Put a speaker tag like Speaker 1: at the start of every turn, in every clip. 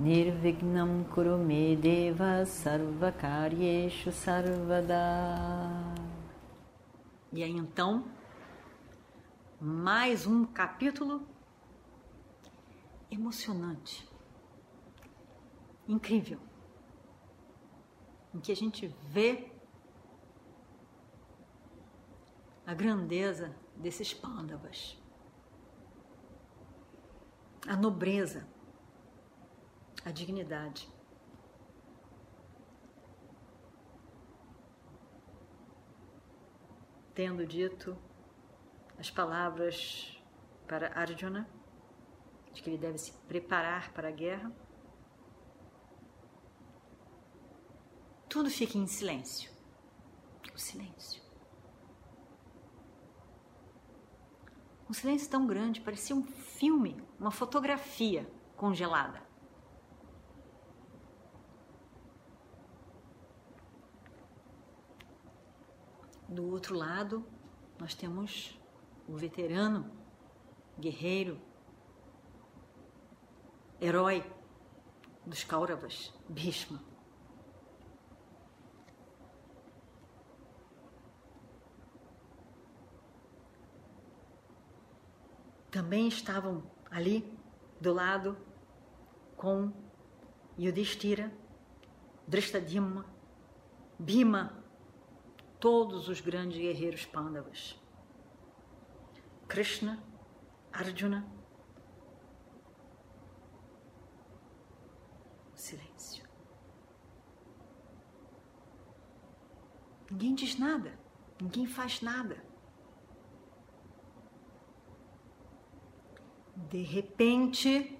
Speaker 1: Nirvignam Kurume Deva Sarvakaryeshu Sarvada. E aí então, mais um capítulo emocionante, incrível, em que a gente vê a grandeza desses pândavas, a nobreza, a dignidade. Tendo dito as palavras para Arjuna, de que ele deve se preparar para a guerra, tudo fica em silêncio. O silêncio. Um silêncio tão grande, parecia um filme, uma fotografia congelada. Do outro lado, nós temos o veterano, guerreiro, herói dos Kauravas, Bhishma. também estavam ali do lado com Yudhishthira, Drishtadyumna, Bhima, todos os grandes guerreiros pândavas. Krishna, Arjuna. Silêncio. Ninguém diz nada, ninguém faz nada. De repente,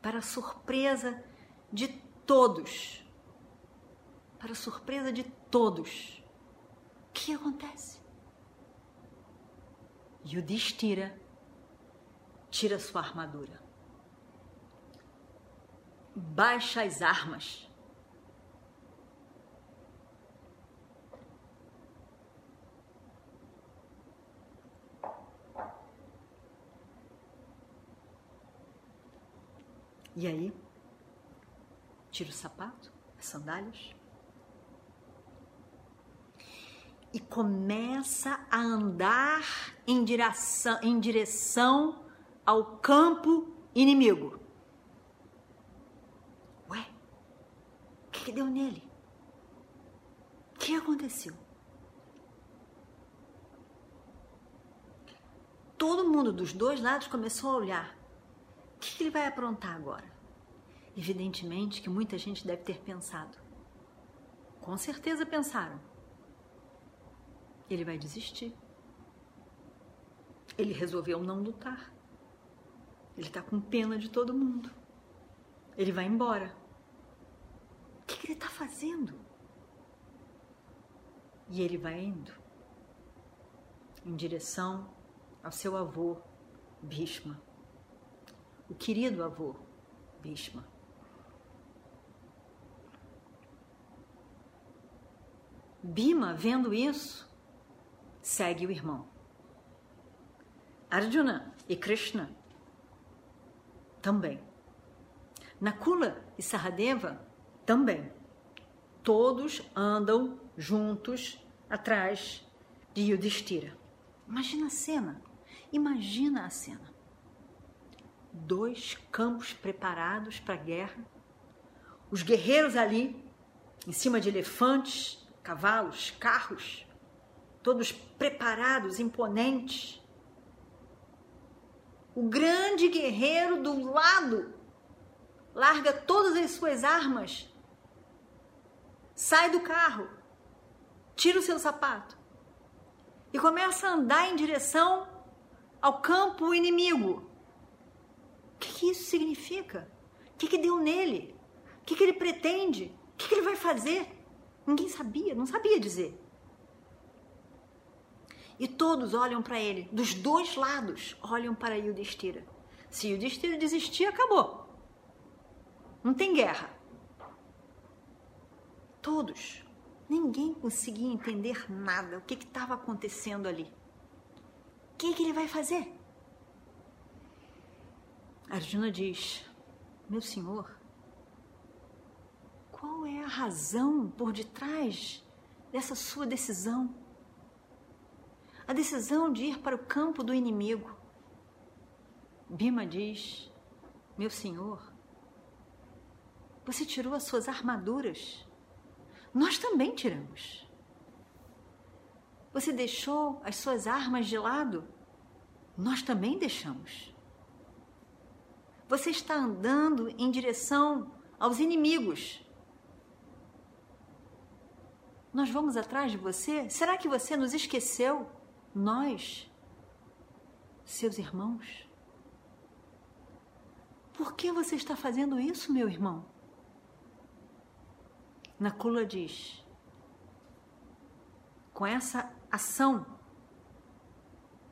Speaker 1: para surpresa de todos, para surpresa de todos, o que acontece? Yudhishthira tira sua armadura, baixa as armas. E aí, tira o sapato, as sandálias, e começa a andar em direção, em direção ao campo inimigo. Ué, o que, que deu nele? O que aconteceu? Todo mundo dos dois lados começou a olhar que ele vai aprontar agora? Evidentemente que muita gente deve ter pensado. Com certeza pensaram. Ele vai desistir. Ele resolveu não lutar. Ele está com pena de todo mundo. Ele vai embora. O que, que ele está fazendo? E ele vai indo em direção ao seu avô, Bhishma o querido avô Bhishma. Bima, vendo isso, segue o irmão. Arjuna e Krishna também. Nakula e Saradeva também. Todos andam juntos atrás de Yudhishthira. Imagina a cena. Imagina a cena dois campos preparados para a guerra, os guerreiros ali, em cima de elefantes, cavalos, carros, todos preparados, imponentes. O grande guerreiro do lado larga todas as suas armas, sai do carro, tira o seu sapato e começa a andar em direção ao campo inimigo que, que isso significa? O que, que deu nele? O que, que ele pretende? O que, que ele vai fazer? Ninguém sabia, não sabia dizer. E todos olham para ele, dos dois lados, olham para Yudhishthira. Se Yudhishthira desistir, acabou. Não tem guerra. Todos. Ninguém conseguia entender nada, o que estava acontecendo ali. O que, que ele vai fazer? Arjuna diz: Meu senhor, qual é a razão por detrás dessa sua decisão? A decisão de ir para o campo do inimigo. Bima diz: Meu senhor, você tirou as suas armaduras. Nós também tiramos. Você deixou as suas armas de lado. Nós também deixamos. Você está andando em direção aos inimigos. Nós vamos atrás de você? Será que você nos esqueceu? Nós, seus irmãos? Por que você está fazendo isso, meu irmão? Nakula diz: com essa ação,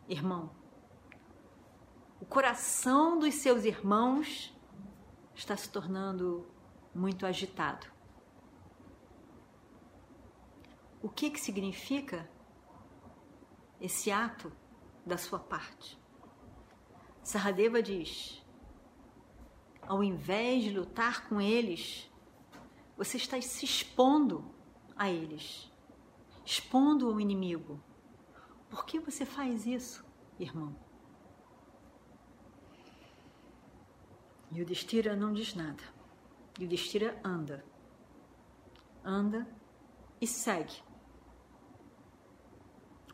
Speaker 1: irmão, o coração dos seus irmãos está se tornando muito agitado. O que, que significa esse ato da sua parte? Saradeva diz: ao invés de lutar com eles, você está se expondo a eles, expondo ao inimigo. Por que você faz isso, irmão? E o Destira não diz nada. E o Destira anda. Anda e segue.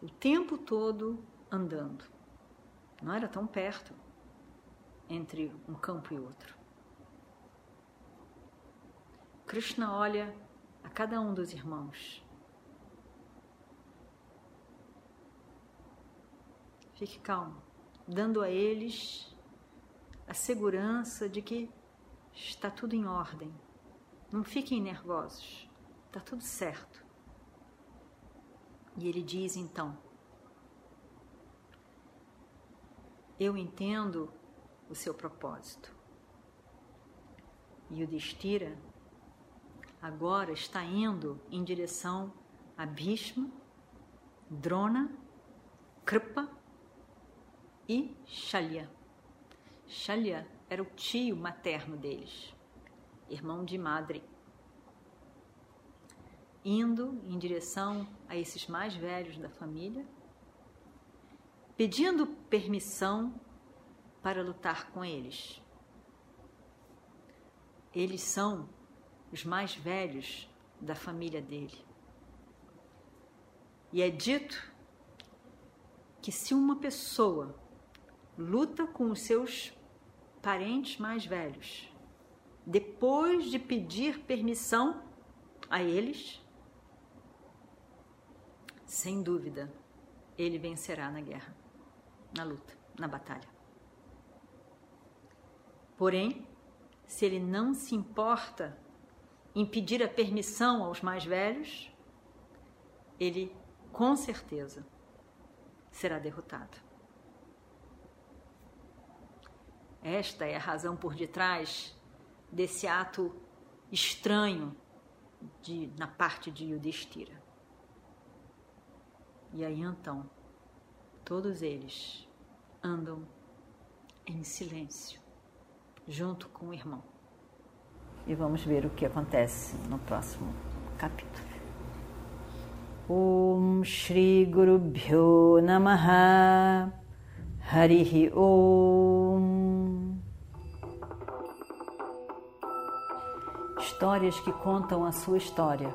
Speaker 1: O tempo todo andando. Não era tão perto entre um campo e outro. Krishna olha a cada um dos irmãos. Fique calmo, dando a eles a segurança de que está tudo em ordem. Não fiquem nervosos, está tudo certo. E ele diz então: Eu entendo o seu propósito. E o Destira agora está indo em direção a Bhishma, Drona, Kripa e Shalya. Shalya era o tio materno deles, irmão de Madre, indo em direção a esses mais velhos da família, pedindo permissão para lutar com eles. Eles são os mais velhos da família dele. E é dito que se uma pessoa luta com os seus parentes mais velhos, depois de pedir permissão a eles, sem dúvida, ele vencerá na guerra, na luta, na batalha. Porém, se ele não se importa em pedir a permissão aos mais velhos, ele com certeza será derrotado. Esta é a razão por detrás desse ato estranho de, na parte de Yudhishthira. E aí então, todos eles andam em silêncio, junto com o irmão. E vamos ver o que acontece no próximo capítulo. Om Shri Guru Bhyo Namaha Harihi Om Histórias que contam a sua história,